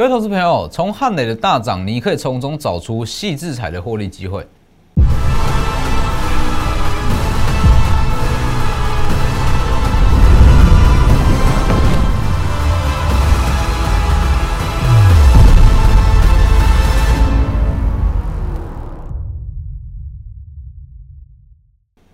各位投资朋友，从汉磊的大涨，你可以从中找出细制裁的获利机会。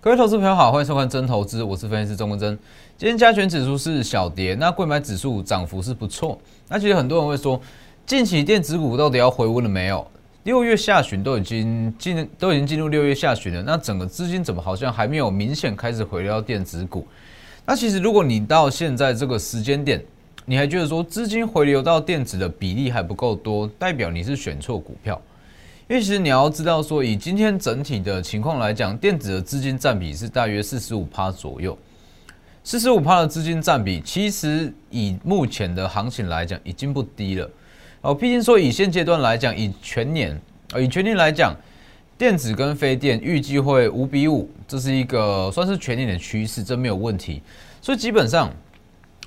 各位投资朋友好，欢迎收看真投资，我是分析师钟文真。今天加权指数是小跌，那贵买指数涨幅是不错。那其实很多人会说，近期电子股到底要回温了没有？六月下旬都已经进，都已经进入六月下旬了，那整个资金怎么好像还没有明显开始回流到电子股？那其实如果你到现在这个时间点，你还觉得说资金回流到电子的比例还不够多，代表你是选错股票。因为其实你要知道，说以今天整体的情况来讲，电子的资金占比是大约四十五趴左右。四十五趴的资金占比，其实以目前的行情来讲，已经不低了。哦，毕竟说以现阶段来讲，以全年，呃，以全年来讲，电子跟非电预计会五比五，这是一个算是全年的趋势，这没有问题。所以基本上，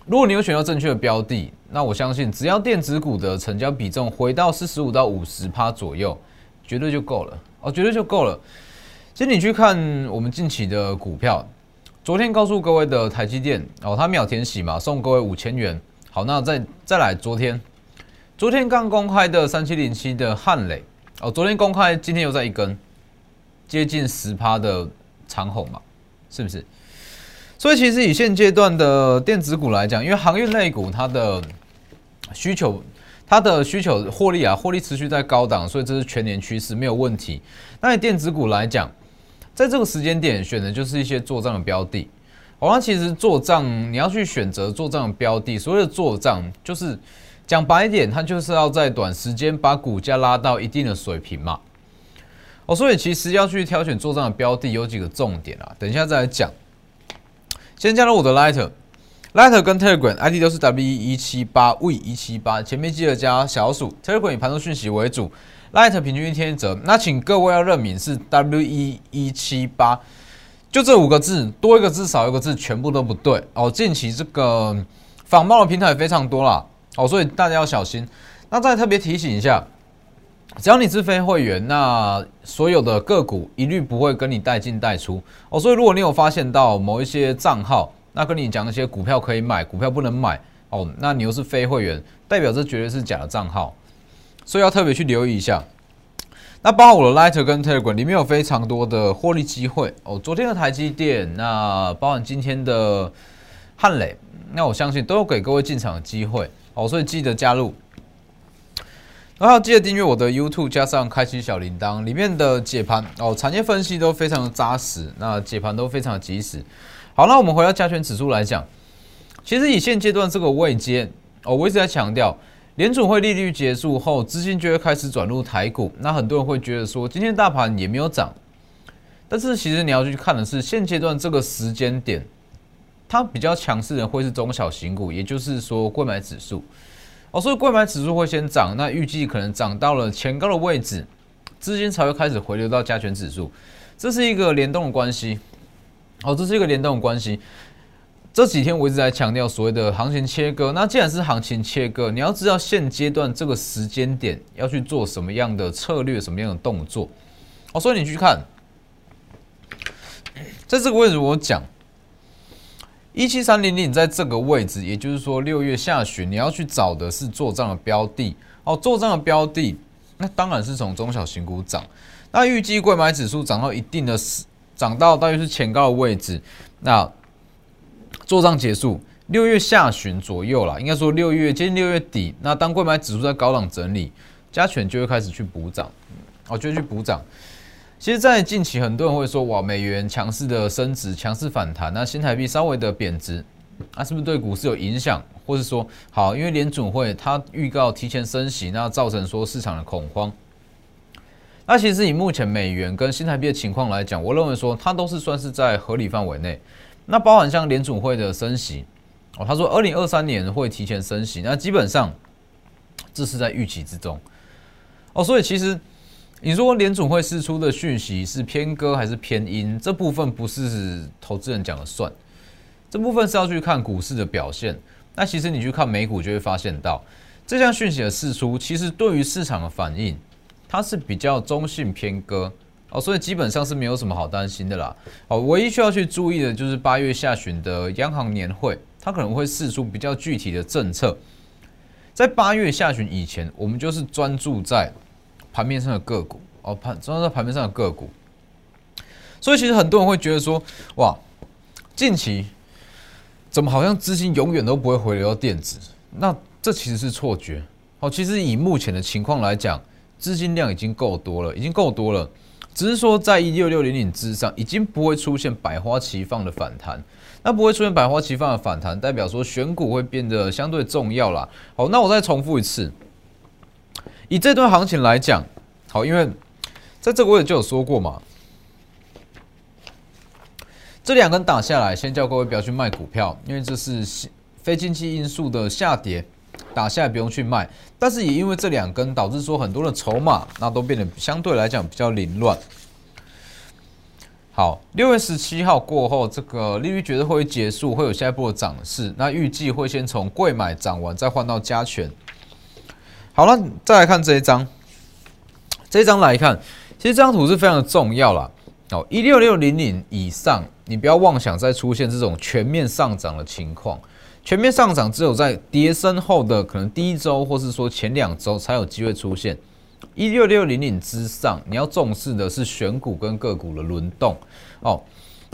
如果你有选到正确的标的，那我相信只要电子股的成交比重回到四十五到五十趴左右。绝对就够了哦，绝对就够了。其实你去看我们近期的股票，昨天告诉各位的台积电哦，它秒填息嘛，送各位五千元。好，那再再来，昨天昨天刚公开的三七零七的汉磊哦，昨天公开，今天又在一根接近十趴的长虹嘛，是不是？所以其实以现阶段的电子股来讲，因为航运类股它的需求。它的需求获利啊，获利持续在高档，所以这是全年趋势，没有问题。那以电子股来讲，在这个时间点选的就是一些做账的标的。好，那其实做账你要去选择做账的标的，所谓的做账就是讲白一点，它就是要在短时间把股价拉到一定的水平嘛。哦，所以其实要去挑选做账的标的有几个重点啊，等一下再来讲。先加入我的 Lighter。Lighter 跟 Telegram ID 都是 W 一七八 V 一七八，前面记得加小数。Telegram 以盘中讯息为主，Lighter 平均一天一折。那请各位要认明是 W 一一七八，就这五个字，多一个字少一个字，全部都不对哦。近期这个仿冒的平台非常多啦，哦，所以大家要小心。那再特别提醒一下，只要你是非会员，那所有的个股一律不会跟你带进带出哦。所以如果你有发现到某一些账号，那跟你讲那些股票可以买，股票不能买哦。那你又是非会员，代表这绝对是假的账号，所以要特别去留意一下。那包括我的 Lighter 跟 Telegram 里面有非常多的获利机会哦。昨天的台积电，那包含今天的汉磊，那我相信都有给各位进场的机会哦。所以记得加入，然后记得订阅我的 YouTube，加上开启小铃铛，里面的解盘哦，产业分析都非常的扎实，那解盘都非常的及时。好，那我们回到加权指数来讲，其实以现阶段这个位阶，哦，我一直在强调，联储会利率结束后，资金就会开始转入台股。那很多人会觉得说，今天大盘也没有涨，但是其实你要去看的是现阶段这个时间点，它比较强势的会是中小型股，也就是说，购买指数。哦，所以购买指数会先涨，那预计可能涨到了前高的位置，资金才会开始回流到加权指数，这是一个联动的关系。好，这是一个联动的关系。这几天我一直在强调所谓的行情切割。那既然是行情切割，你要知道现阶段这个时间点要去做什么样的策略、什么样的动作。哦，所以你去看，在这个位置我讲一七三零零，在这个位置，也就是说六月下旬你要去找的是做账的标的。哦，做账的标的，那当然是从中小型股涨。那预计贵买指数涨到一定的时。涨到大约是前高的位置，那做账结束六月下旬左右啦，应该说六月接近六月底，那当贵买指数在高档整理，加权就会开始去补涨，哦，就会去补涨。其实，在近期很多人会说，哇，美元强势的升值，强势反弹，那新台币稍微的贬值，那是不是对股市有影响？或是说，好，因为联准会它预告提前升息，那造成说市场的恐慌。那其实以目前美元跟新台币的情况来讲，我认为说它都是算是在合理范围内。那包含像联储会的升息哦，他说二零二三年会提前升息，那基本上这是在预期之中哦。所以其实你说联储会释出的讯息是偏鸽还是偏阴，这部分不是投资人讲了算，这部分是要去看股市的表现。那其实你去看美股就会发现到。这项讯息的释出，其实对于市场的反应，它是比较中性偏鸽哦，所以基本上是没有什么好担心的啦。哦，唯一需要去注意的就是八月下旬的央行年会，它可能会释出比较具体的政策。在八月下旬以前，我们就是专注在盘面上的个股哦，盘专注在盘面上的个股。所以其实很多人会觉得说，哇，近期怎么好像资金永远都不会回流到电子？那这其实是错觉。哦，其实以目前的情况来讲，资金量已经够多了，已经够多了。只是说在一六六零零之上，已经不会出现百花齐放的反弹。那不会出现百花齐放的反弹，代表说选股会变得相对重要啦。好，那我再重复一次，以这段行情来讲，好，因为在这个位置就有说过嘛。这两根打下来，先叫各位不要去卖股票，因为这是非经济因素的下跌，打下来不用去卖。但是也因为这两根导致说很多的筹码那都变得相对来讲比较凌乱。好，六月十七号过后，这个利率决策会结束，会有下一波的涨势。那预计会先从贵买涨完，再换到加权。好了，再来看这一张，这一张来看，其实这张图是非常的重要啦。哦，一六六零零以上。你不要妄想再出现这种全面上涨的情况，全面上涨只有在跌升后的可能第一周，或是说前两周才有机会出现。一六六零零之上，你要重视的是选股跟个股的轮动哦。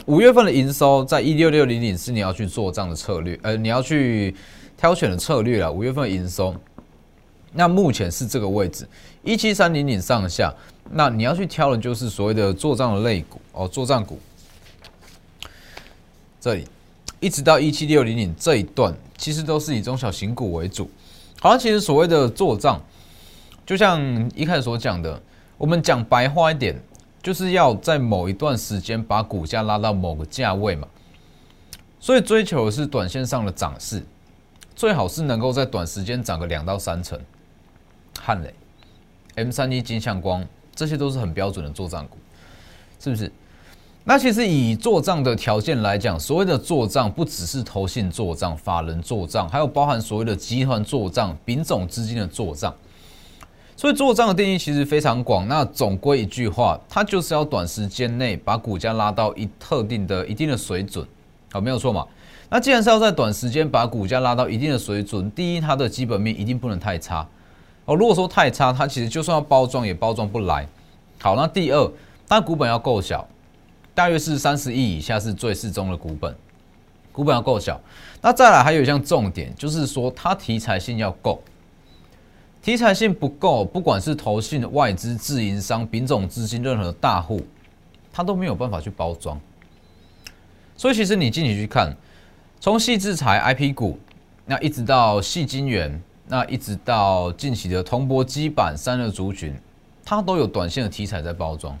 五月份的营收在一六六零零是你要去做这样的策略，呃，你要去挑选的策略了。五月份的营收，那目前是这个位置一七三零零上下，那你要去挑的就是所谓的做账的类股哦，做账股。这里一直到一七六零零这一段，其实都是以中小型股为主。好像其实所谓的做账，就像一开始所讲的，我们讲白话一点，就是要在某一段时间把股价拉到某个价位嘛。所以追求的是短线上的涨势，最好是能够在短时间涨个两到三成。汉雷、M 三一、金相光，这些都是很标准的做账股，是不是？那其实以做账的条件来讲，所谓的做账不只是投信做账、法人做账，还有包含所谓的集团做账、丙种资金的做账。所以做账的定义其实非常广。那总归一句话，它就是要短时间内把股价拉到一特定的一定的水准，好，没有错嘛？那既然是要在短时间把股价拉到一定的水准，第一，它的基本面一定不能太差哦。如果说太差，它其实就算要包装也包装不来。好，那第二，它股本要够小。大约是三十亿以下是最适中的股本，股本要够小。那再来还有一项重点，就是说它题材性要够。题材性不够，不管是投信、外资、自营商、品种资金，任何大户，它都没有办法去包装。所以其实你进去去看，从细制裁 IP 股，那一直到细金元，那一直到近期的铜箔基板、三热族群，它都有短线的题材在包装。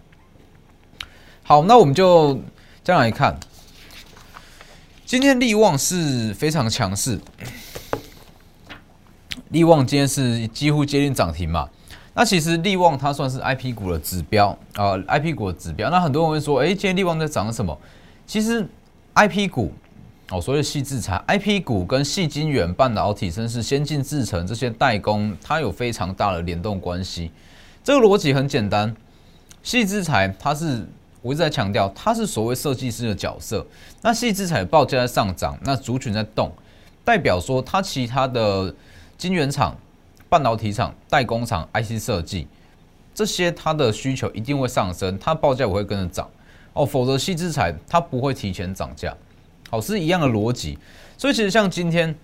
好，那我们就这样来看。今天利旺是非常强势，利旺今天是几乎接近涨停嘛。那其实利旺它算是 I P 股的指标啊，I P 股的指标。那很多人会说，哎，今天利旺在涨什么？其实 I P 股哦，所谓细制材 I P 股跟细晶圆、半导体、甚至是先进制程这些代工，它有非常大的联动关系。这个逻辑很简单，细制材它是。我一直在强调，它是所谓设计师的角色。那细资产报价在上涨，那族群在动，代表说它其他的晶圆厂、半导体厂、代工厂、IC 设计这些，它的需求一定会上升，它报价也会跟着涨哦。否则细资产它不会提前涨价，好是一样的逻辑。所以其实像今天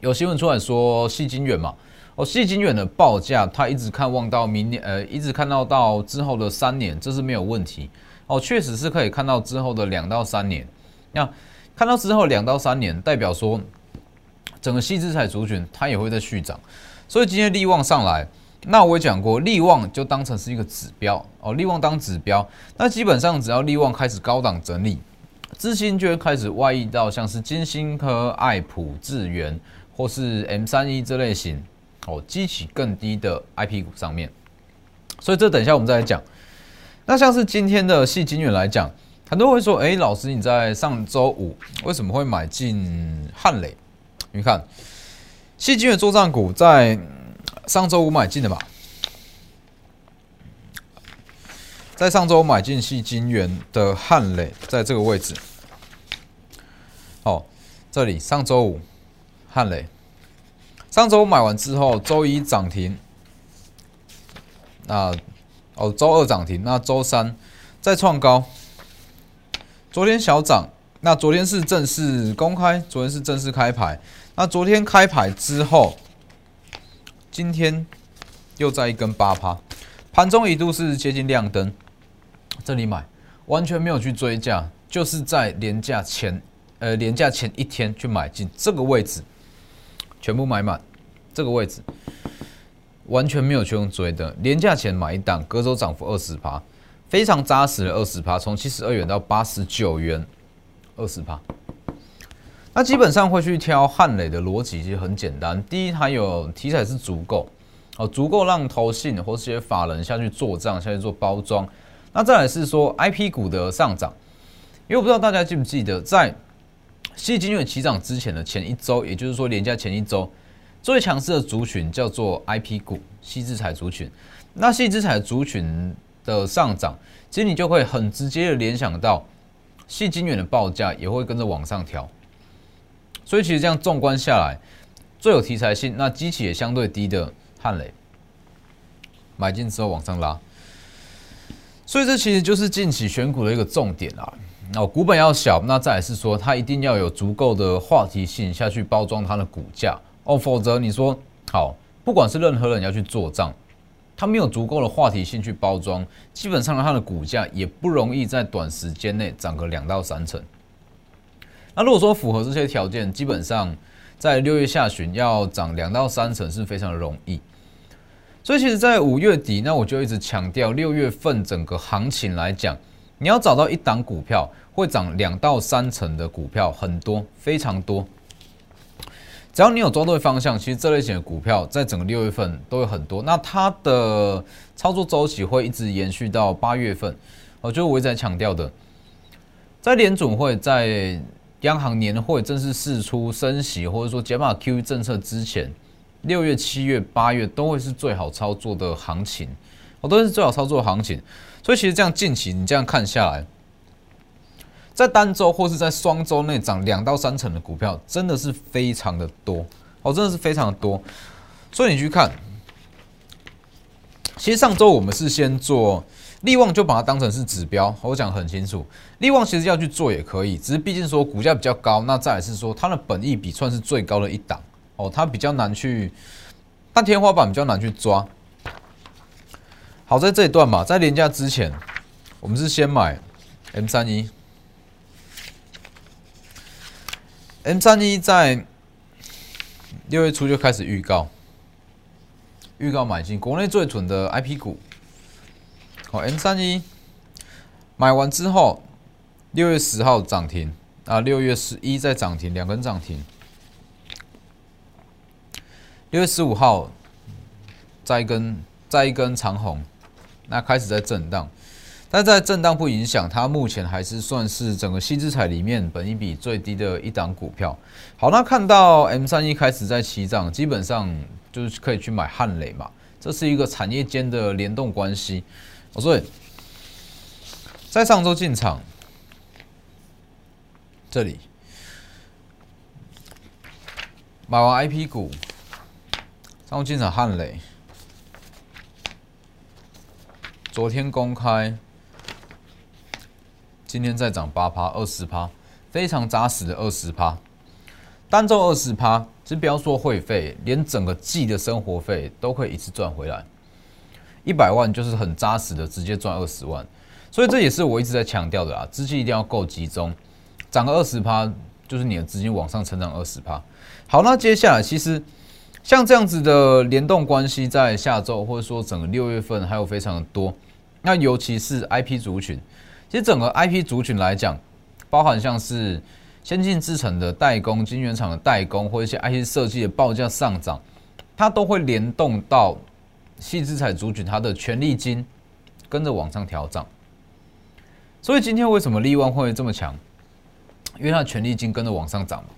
有新闻出来说，细晶圆嘛，哦，细晶圆的报价它一直看望到明年，呃，一直看到到之后的三年，这是没有问题。哦，确实是可以看到之后的两到三年，那看到之后两到三年，代表说整个细资产族群它也会在续涨，所以今天利旺上来，那我讲过，利旺就当成是一个指标哦，利旺当指标，那基本上只要利旺开始高档整理，资金就会开始外溢到像是金星科、爱普、智源或是 M 三一这类型哦，激起更低的 IP 股上面，所以这等一下我们再来讲。那像是今天的细金元来讲，很多人会说：“哎，老师，你在上周五为什么会买进汉磊？”你看，细金元做账股在上周五买进的嘛，在上周买进细金元的汉磊，在这个位置。好，这里上周五汉磊，上周买完之后，周一涨停，那哦，周二涨停，那周三再创高，昨天小涨，那昨天是正式公开，昨天是正式开牌。那昨天开牌之后，今天又在一根八趴，盘中一度是接近亮灯，这里买完全没有去追价，就是在连价前，呃，连价前一天去买进这个位置，全部买满这个位置，完全没有去用追的，廉价前买一档，隔周涨幅二十趴，非常扎实的二十趴，从七十二元到八十九元，二十趴。那基本上会去挑汉磊的逻辑其实很简单，第一，它有题材是足够，哦，足够让投信或是些法人下去做账，下去做包装。那再来是说 I P 股的上涨，因为我不知道大家记不记得，在细金元起涨之前的前一周，也就是说连假前一周，最强势的族群叫做 I P 股，细资材族群。那细资材族群的上涨，其实你就会很直接的联想到细金元的报价也会跟着往上调。所以其实这样纵观下来，最有题材性，那机器也相对低的汉雷，买进之后往上拉，所以这其实就是近期选股的一个重点啊。哦，股本要小，那再来是说它一定要有足够的话题性下去包装它的股价哦，否则你说好，不管是任何人要去做账，他没有足够的话题性去包装，基本上它的股价也不容易在短时间内涨个两到三成。那如果说符合这些条件，基本上在六月下旬要涨两到三成是非常的容易。所以其实，在五月底，那我就一直强调，六月份整个行情来讲，你要找到一档股票会涨两到三成的股票很多，非常多。只要你有抓对方向，其实这类型的股票在整个六月份都有很多。那它的操作周期会一直延续到八月份。我就我一直在强调的，在联总会在。央行年会正式释出升息，或者说减码 QE 政策之前，六月、七月、八月都会是最好操作的行情，哦，都是最好操作的行情。所以其实这样近期你这样看下来，在单周或是在双周内涨两到三成的股票，真的是非常的多，哦，真的是非常的多。所以你去看，其实上周我们是先做。利旺就把它当成是指标，我讲很清楚。利旺其实要去做也可以，只是毕竟说股价比较高，那再来是说它的本益比算是最高的一档哦，它比较难去，但天花板比较难去抓。好在这一段嘛，在廉价之前，我们是先买 M 三一，M 三一在六月初就开始预告，预告买进国内最准的 IP 股。好，M 三一买完之后，六月十号涨停啊，六月十一再涨停，两根涨停。六月十五号再一根再一根长红，那开始在震荡，但在震荡不影响它，目前还是算是整个新资产里面本一比最低的一档股票。好，那看到 M 三一开始在起涨，基本上就是可以去买汉雷嘛，这是一个产业间的联动关系。我说，在上周进场，这里买完 I P 股，上周进场汉磊，昨天公开，今天再涨八趴、二十趴，非常扎实的二十趴，单周二十趴，其实不要说会费，连整个季的生活费都可以一次赚回来。一百万就是很扎实的，直接赚二十万，所以这也是我一直在强调的啊，资金一定要够集中，涨个二十趴，就是你的资金往上成长二十趴。好，那接下来其实像这样子的联动关系，在下周或者说整个六月份还有非常的多。那尤其是 IP 族群，其实整个 IP 族群来讲，包含像是先进制程的代工、晶圆厂的代工，或一些 IC 设计的报价上涨，它都会联动到。细资产族群，它的权利金跟着往上调涨，所以今天为什么利万会这么强？因为它的权利金跟着往上涨嘛。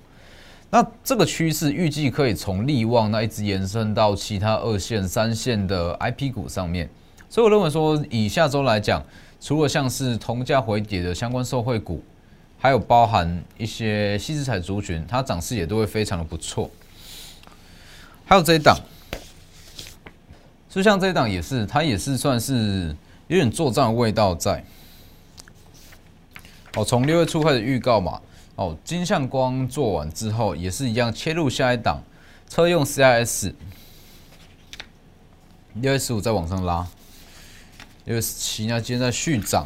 那这个趋势预计可以从利旺那一直延伸到其他二线、三线的 IP 股上面，所以我认为说，以下周来讲，除了像是同价回跌的相关受惠股，还有包含一些细资产族群，它涨势也都会非常的不错。还有这一档，就像这一档也是，它也是算是有点作战的味道在。哦，从六月初开始预告嘛。哦，金相光做完之后也是一样，切入下一档车用 CIS，六月十五再往上拉，六月十七那今天在续涨，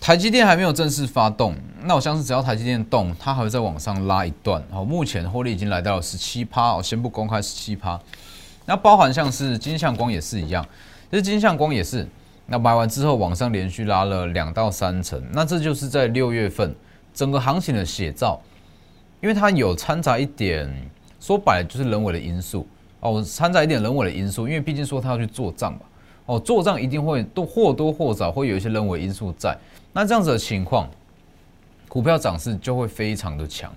台积电还没有正式发动，那我相信只要台积电动，它还会再往上拉一段。好，目前获利已经来到了十七趴，我先不公开十七趴。那包含像是金相光也是一样，其实金相光也是，那买完之后往上连续拉了两到三成，那这就是在六月份。整个行情的写照，因为它有掺杂一点，说白了就是人为的因素哦，掺杂一点人为的因素，因为毕竟说它要去做账嘛，哦，做账一定会都或多或少会有一些人为因素在，那这样子的情况，股票涨势就会非常的强，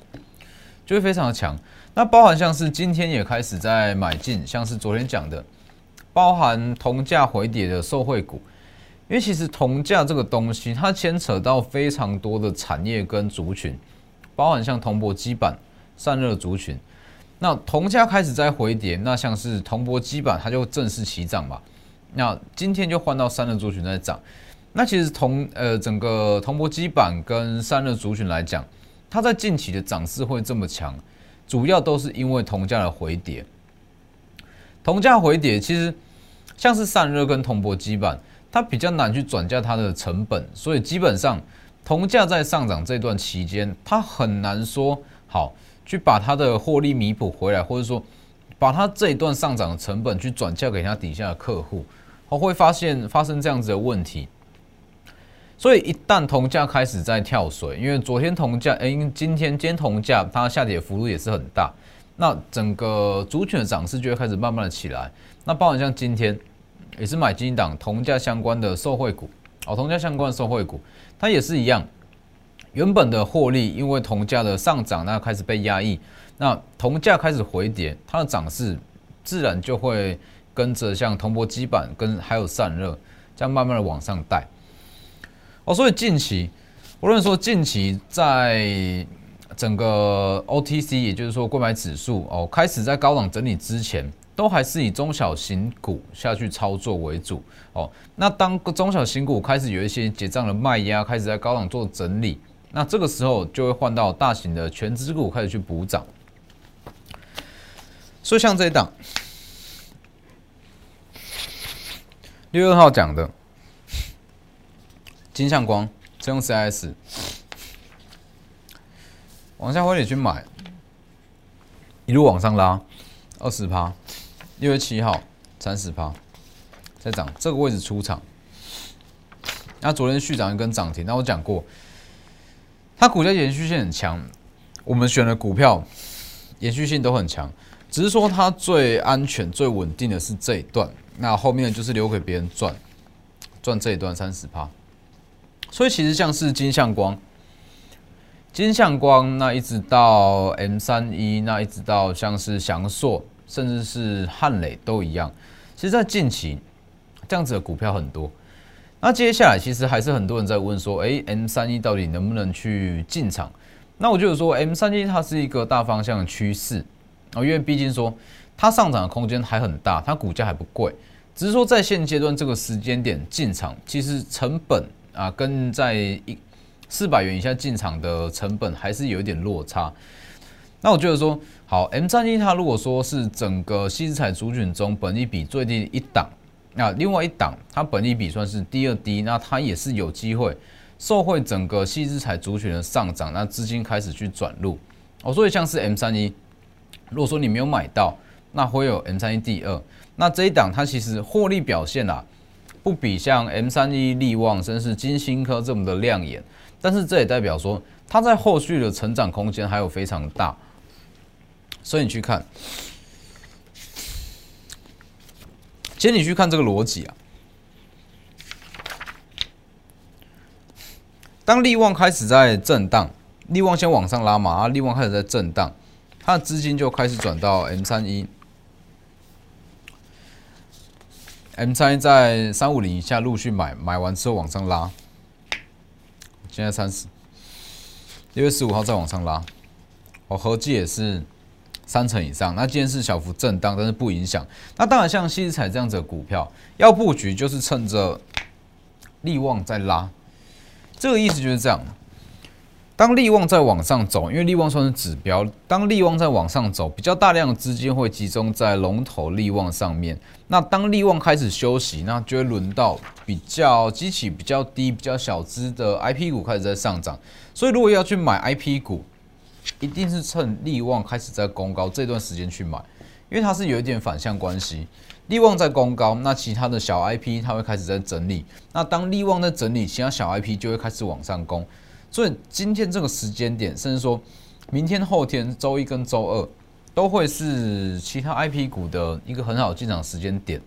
就会非常的强。那包含像是今天也开始在买进，像是昨天讲的，包含铜价回跌的受惠股。因为其实铜价这个东西，它牵扯到非常多的产业跟族群，包含像铜箔基板、散热族群。那铜价开始在回跌，那像是铜箔基板，它就正式起涨嘛。那今天就换到散热族群在涨。那其实铜呃整个铜箔基板跟散热族群来讲，它在近期的涨势会这么强，主要都是因为铜价的回跌。铜价回跌，其实像是散热跟铜箔基板。它比较难去转嫁它的成本，所以基本上铜价在上涨这段期间，它很难说好去把它的获利弥补回来，或者说把它这一段上涨的成本去转嫁给它底下的客户，我会发现发生这样子的问题。所以一旦铜价开始在跳水，因为昨天铜价，哎，今天今天铜价它下跌幅度也是很大，那整个主权的涨势就会开始慢慢的起来。那包含像今天。也是买金档铜价相关的受惠股，哦，铜价相关的受惠股，它也是一样，原本的获利因为铜价的上涨，那开始被压抑，那铜价开始回跌，它的涨势自然就会跟着像铜箔基板跟还有散热这样慢慢的往上带，哦，所以近期，无论说近期在整个 OTC，也就是说购买指数哦，开始在高档整理之前。都还是以中小型股下去操作为主哦。那当中小型股开始有一些结账的卖压，开始在高档做整理，那这个时候就会换到大型的全资股开始去补涨。所以像这一档六月二号讲的金相光，这用 CS 往下回你去买，一路往上拉二十趴。六月七号三十趴再涨，这个位置出场。那昨天续涨一根涨停，那我讲过，它股价延续性很强，我们选的股票延续性都很强，只是说它最安全、最稳定的是这一段，那后面就是留给别人赚，赚这一段三十趴。所以其实像是金相光、金相光，那一直到 M 三一，那一直到像是翔硕。甚至是汉磊都一样，其实，在近期这样子的股票很多。那接下来，其实还是很多人在问说：“哎，M 三一到底能不能去进场？”那我就是说，M 三一它是一个大方向的趋势啊，因为毕竟说它上涨的空间还很大，它股价还不贵，只是说在现阶段这个时间点进场，其实成本啊，跟在一四百元以下进场的成本还是有一点落差。那我觉得说。好，M 三一它如果说是整个西子彩族群中本益比最低一档，那另外一档它本益比算是第二低，那它也是有机会受惠整个西子彩族群的上涨，那资金开始去转入哦，所以像是 M 三一，如果说你没有买到，那会有 M 三一第二，那这一档它其实获利表现啊，不比像 M 三一利旺甚至金星科这么的亮眼，但是这也代表说它在后续的成长空间还有非常大。所以你去看，其实你去看这个逻辑啊，当利旺开始在震荡，利旺先往上拉嘛，啊，利旺开始在震荡，它的资金就开始转到 M 三一，M 三在三五零以下陆续买，买完之后往上拉，现在三十，六月十五号再往上拉，我合计也是三成以上。那今天是小幅震荡，但是不影响。那当然像西子彩这样子的股票，要布局就是趁着利旺在拉。这个意思就是这样，当利旺在往上走，因为利旺算是指标，当利旺在往上走，比较大量的资金会集中在龙头利旺上面。那当利旺开始休息，那就会轮到比较机器比较低、比较小资的 I P 股开始在上涨。所以如果要去买 I P 股，一定是趁利旺开始在攻高这段时间去买，因为它是有一点反向关系。利旺在攻高，那其他的小 IP 它会开始在整理。那当利旺在整理，其他小 IP 就会开始往上攻。所以今天这个时间点，甚至说明天、后天、周一跟周二，都会是其他 IP 股的一个很好进场时间点。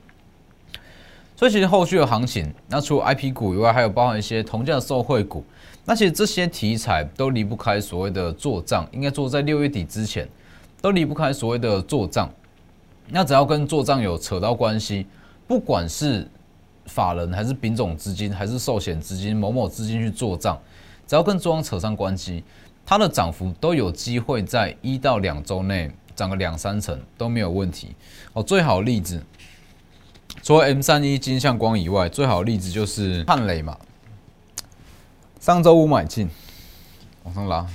所以其实后续的行情，那除了 IP 股以外，还有包含一些同价的受惠股。那其实这些题材都离不开所谓的做账，应该做在六月底之前，都离不开所谓的做账。那只要跟做账有扯到关系，不管是法人还是丙种资金，还是寿险资金、某某资金去做账，只要跟中央扯上关系，它的涨幅都有机会在一到两周内涨个两三成都没有问题。哦，最好例子，除了 M 三一金相光以外，最好例子就是汉雷嘛。上周五买进，往上拉，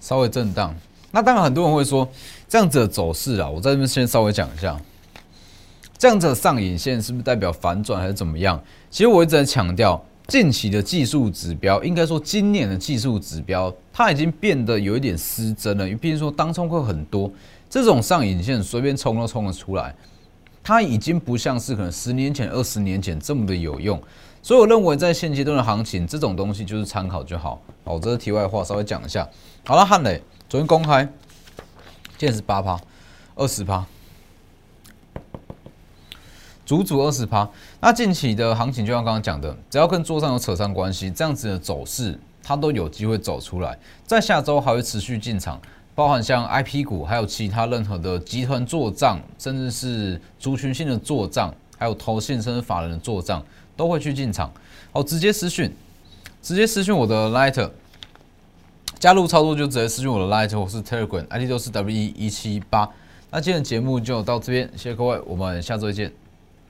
稍微震荡。那当然，很多人会说。这样子的走势啊，我在这边先稍微讲一下。这样子的上影线是不是代表反转还是怎么样？其实我一直在强调，近期的技术指标，应该说今年的技术指标，它已经变得有一点失真了。因为毕竟说当冲会很多，这种上影线随便冲都冲得出来，它已经不像是可能十年前、二十年前这么的有用。所以我认为在现阶段的行情，这种东西就是参考就好。好，这是题外话，稍微讲一下。好了，汉磊昨天公开。现在是八趴，二十趴，足足二十趴。那近期的行情，就像刚刚讲的，只要跟桌上有扯上关系，这样子的走势，它都有机会走出来。在下周还会持续进场，包含像 I P 股，还有其他任何的集团做账，甚至是族群性的做账，还有投信甚至法人的做账，都会去进场。好，直接私讯，直接私讯我的 Lighter。加入操作就直接私信我的 Light 或是 Telegram，ID 都是 W 一一七八。那今天的节目就到这边，谢谢各位，我们下周见。